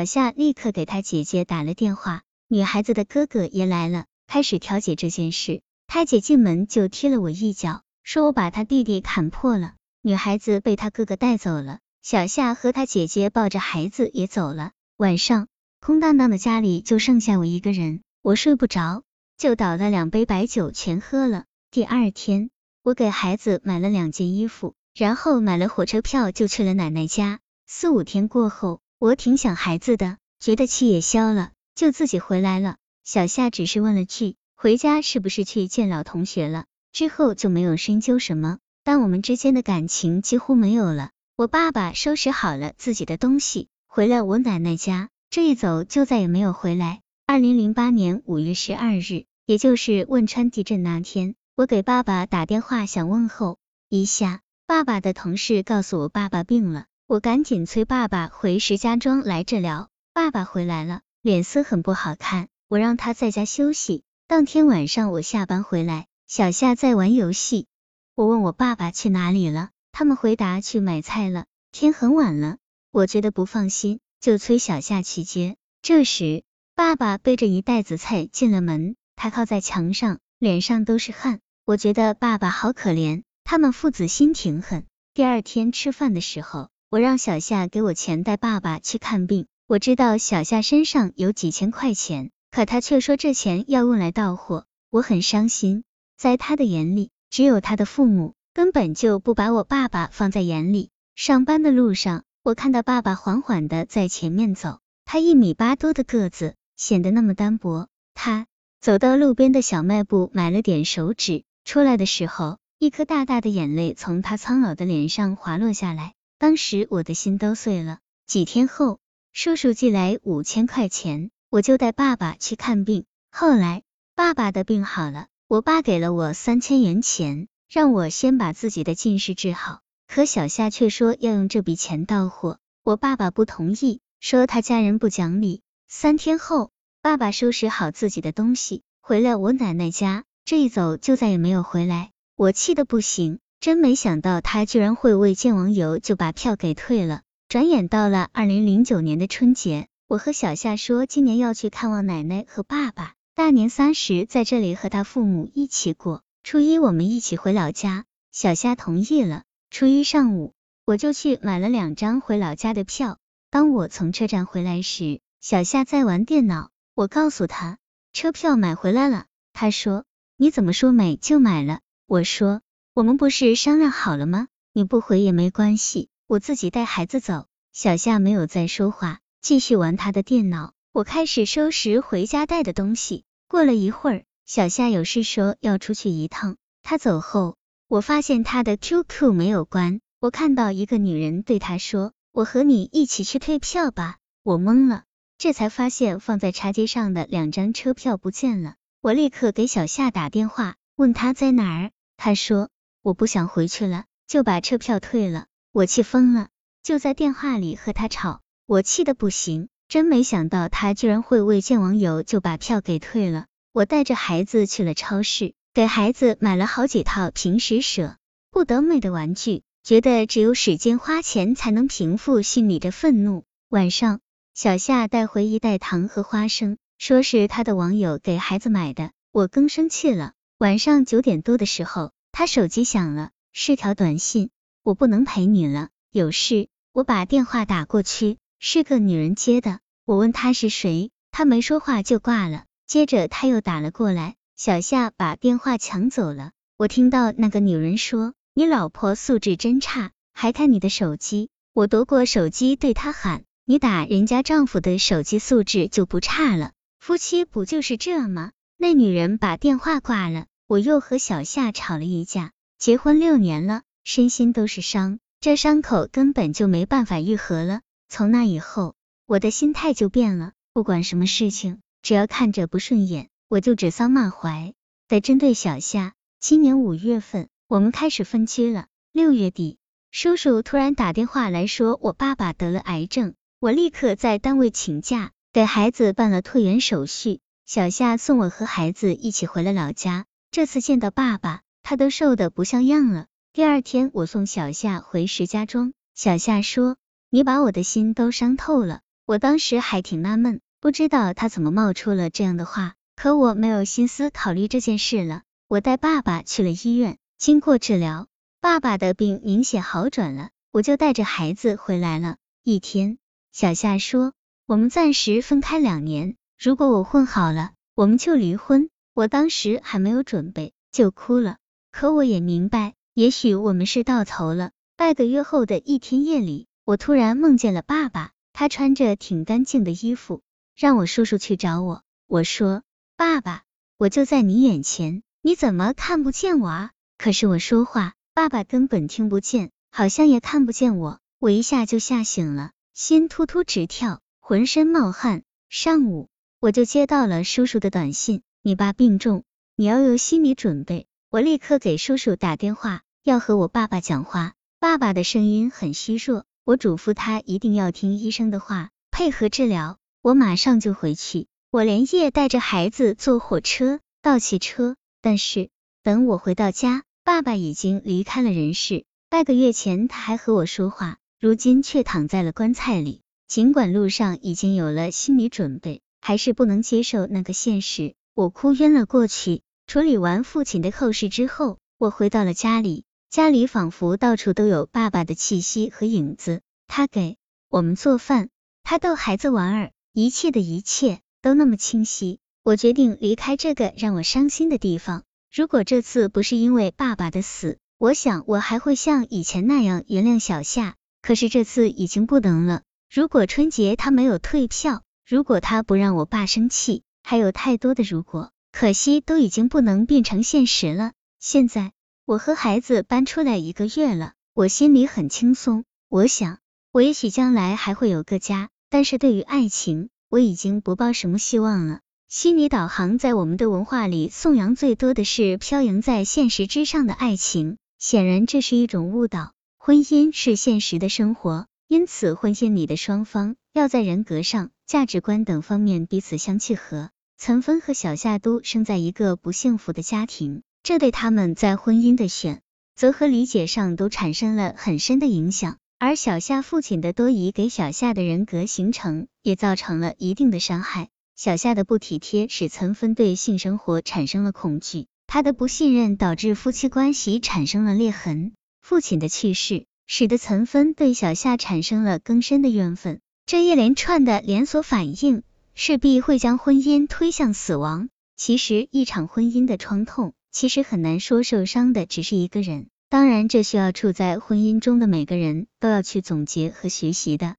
小夏立刻给他姐姐打了电话，女孩子的哥哥也来了，开始调解这件事。他姐进门就踢了我一脚，说我把他弟弟砍破了。女孩子被他哥哥带走了，小夏和他姐姐抱着孩子也走了。晚上，空荡荡的家里就剩下我一个人，我睡不着，就倒了两杯白酒全喝了。第二天，我给孩子买了两件衣服，然后买了火车票就去了奶奶家。四五天过后，我挺想孩子的，觉得气也消了，就自己回来了。小夏只是问了句。回家是不是去见老同学了？之后就没有深究什么，但我们之间的感情几乎没有了。我爸爸收拾好了自己的东西，回了我奶奶家，这一走就再也没有回来。二零零八年五月十二日，也就是汶川地震那天，我给爸爸打电话想问候一下，爸爸的同事告诉我爸爸病了，我赶紧催爸爸回石家庄来治疗。爸爸回来了，脸色很不好看，我让他在家休息。当天晚上我下班回来，小夏在玩游戏。我问我爸爸去哪里了，他们回答去买菜了。天很晚了，我觉得不放心，就催小夏去接。这时，爸爸背着一袋子菜进了门，他靠在墙上，脸上都是汗。我觉得爸爸好可怜，他们父子心挺狠。第二天吃饭的时候，我让小夏给我钱带爸爸去看病。我知道小夏身上有几千块钱。可他却说这钱要用来到货，我很伤心。在他的眼里，只有他的父母，根本就不把我爸爸放在眼里。上班的路上，我看到爸爸缓缓的在前面走，他一米八多的个子，显得那么单薄。他走到路边的小卖部买了点手纸，出来的时候，一颗大大的眼泪从他苍老的脸上滑落下来，当时我的心都碎了。几天后，叔叔寄来五千块钱。我就带爸爸去看病，后来爸爸的病好了，我爸给了我三千元钱，让我先把自己的近视治好。可小夏却说要用这笔钱到货，我爸爸不同意，说他家人不讲理。三天后，爸爸收拾好自己的东西，回了我奶奶家，这一走就再也没有回来。我气得不行，真没想到他居然会为见网友就把票给退了。转眼到了二零零九年的春节。我和小夏说，今年要去看望奶奶和爸爸，大年三十在这里和他父母一起过，初一我们一起回老家。小夏同意了。初一上午，我就去买了两张回老家的票。当我从车站回来时，小夏在玩电脑。我告诉他，车票买回来了。他说，你怎么说买就买了？我说，我们不是商量好了吗？你不回也没关系，我自己带孩子走。小夏没有再说话。继续玩他的电脑，我开始收拾回家带的东西。过了一会儿，小夏有事说要出去一趟。他走后，我发现他的 QQ 没有关。我看到一个女人对他说：“我和你一起去退票吧。”我懵了，这才发现放在茶几上的两张车票不见了。我立刻给小夏打电话，问他在哪儿。他说：“我不想回去了，就把车票退了。”我气疯了，就在电话里和他吵。我气得不行，真没想到他居然会为见网友就把票给退了。我带着孩子去了超市，给孩子买了好几套平时舍不得买的玩具，觉得只有使劲花钱才能平复心里的愤怒。晚上，小夏带回一袋糖和花生，说是他的网友给孩子买的，我更生气了。晚上九点多的时候，他手机响了，是条短信：我不能陪你了，有事。我把电话打过去。是个女人接的，我问她是谁，她没说话就挂了。接着她又打了过来，小夏把电话抢走了。我听到那个女人说：“你老婆素质真差，还看你的手机。”我夺过手机对她喊：“你打人家丈夫的手机素质就不差了，夫妻不就是这吗？”那女人把电话挂了。我又和小夏吵了一架，结婚六年了，身心都是伤，这伤口根本就没办法愈合了。从那以后，我的心态就变了。不管什么事情，只要看着不顺眼，我就指桑骂槐的针对小夏。今年五月份，我们开始分居了。六月底，叔叔突然打电话来说我爸爸得了癌症，我立刻在单位请假，给孩子办了退园手续。小夏送我和孩子一起回了老家。这次见到爸爸，他都瘦的不像样了。第二天，我送小夏回石家庄，小夏说。你把我的心都伤透了。我当时还挺纳闷，不知道他怎么冒出了这样的话，可我没有心思考虑这件事了。我带爸爸去了医院，经过治疗，爸爸的病明显好转了，我就带着孩子回来了。一天，小夏说，我们暂时分开两年，如果我混好了，我们就离婚。我当时还没有准备，就哭了。可我也明白，也许我们是到头了。半个月后的一天夜里，我突然梦见了爸爸，他穿着挺干净的衣服，让我叔叔去找我。我说：“爸爸，我就在你眼前，你怎么看不见我啊？”可是我说话，爸爸根本听不见，好像也看不见我。我一下就吓醒了，心突突直跳，浑身冒汗。上午我就接到了叔叔的短信。你爸病重，你要有心理准备。我立刻给叔叔打电话，要和我爸爸讲话。爸爸的声音很虚弱，我嘱咐他一定要听医生的话，配合治疗。我马上就回去。我连夜带着孩子坐火车到汽车，但是等我回到家，爸爸已经离开了人世。半个月前他还和我说话，如今却躺在了棺材里。尽管路上已经有了心理准备，还是不能接受那个现实。我哭晕了过去。处理完父亲的后事之后，我回到了家里。家里仿佛到处都有爸爸的气息和影子。他给我们做饭，他逗孩子玩儿，一切的一切都那么清晰。我决定离开这个让我伤心的地方。如果这次不是因为爸爸的死，我想我还会像以前那样原谅小夏。可是这次已经不能了。如果春节他没有退票，如果他不让我爸生气。还有太多的如果，可惜都已经不能变成现实了。现在我和孩子搬出来一个月了，我心里很轻松。我想，我也许将来还会有个家，但是对于爱情，我已经不抱什么希望了。心理导航在我们的文化里颂扬最多的是飘扬在现实之上的爱情，显然这是一种误导。婚姻是现实的生活，因此婚姻里的双方要在人格上。价值观等方面彼此相契合。岑芬和小夏都生在一个不幸福的家庭，这对他们在婚姻的选择和理解上都产生了很深的影响。而小夏父亲的多疑给小夏的人格形成也造成了一定的伤害。小夏的不体贴使岑芬对性生活产生了恐惧，他的不信任导致夫妻关系产生了裂痕。父亲的去世使得岑芬对小夏产生了更深的怨愤。这一连串的连锁反应，势必会将婚姻推向死亡。其实，一场婚姻的创痛，其实很难说受伤的只是一个人。当然，这需要处在婚姻中的每个人都要去总结和学习的。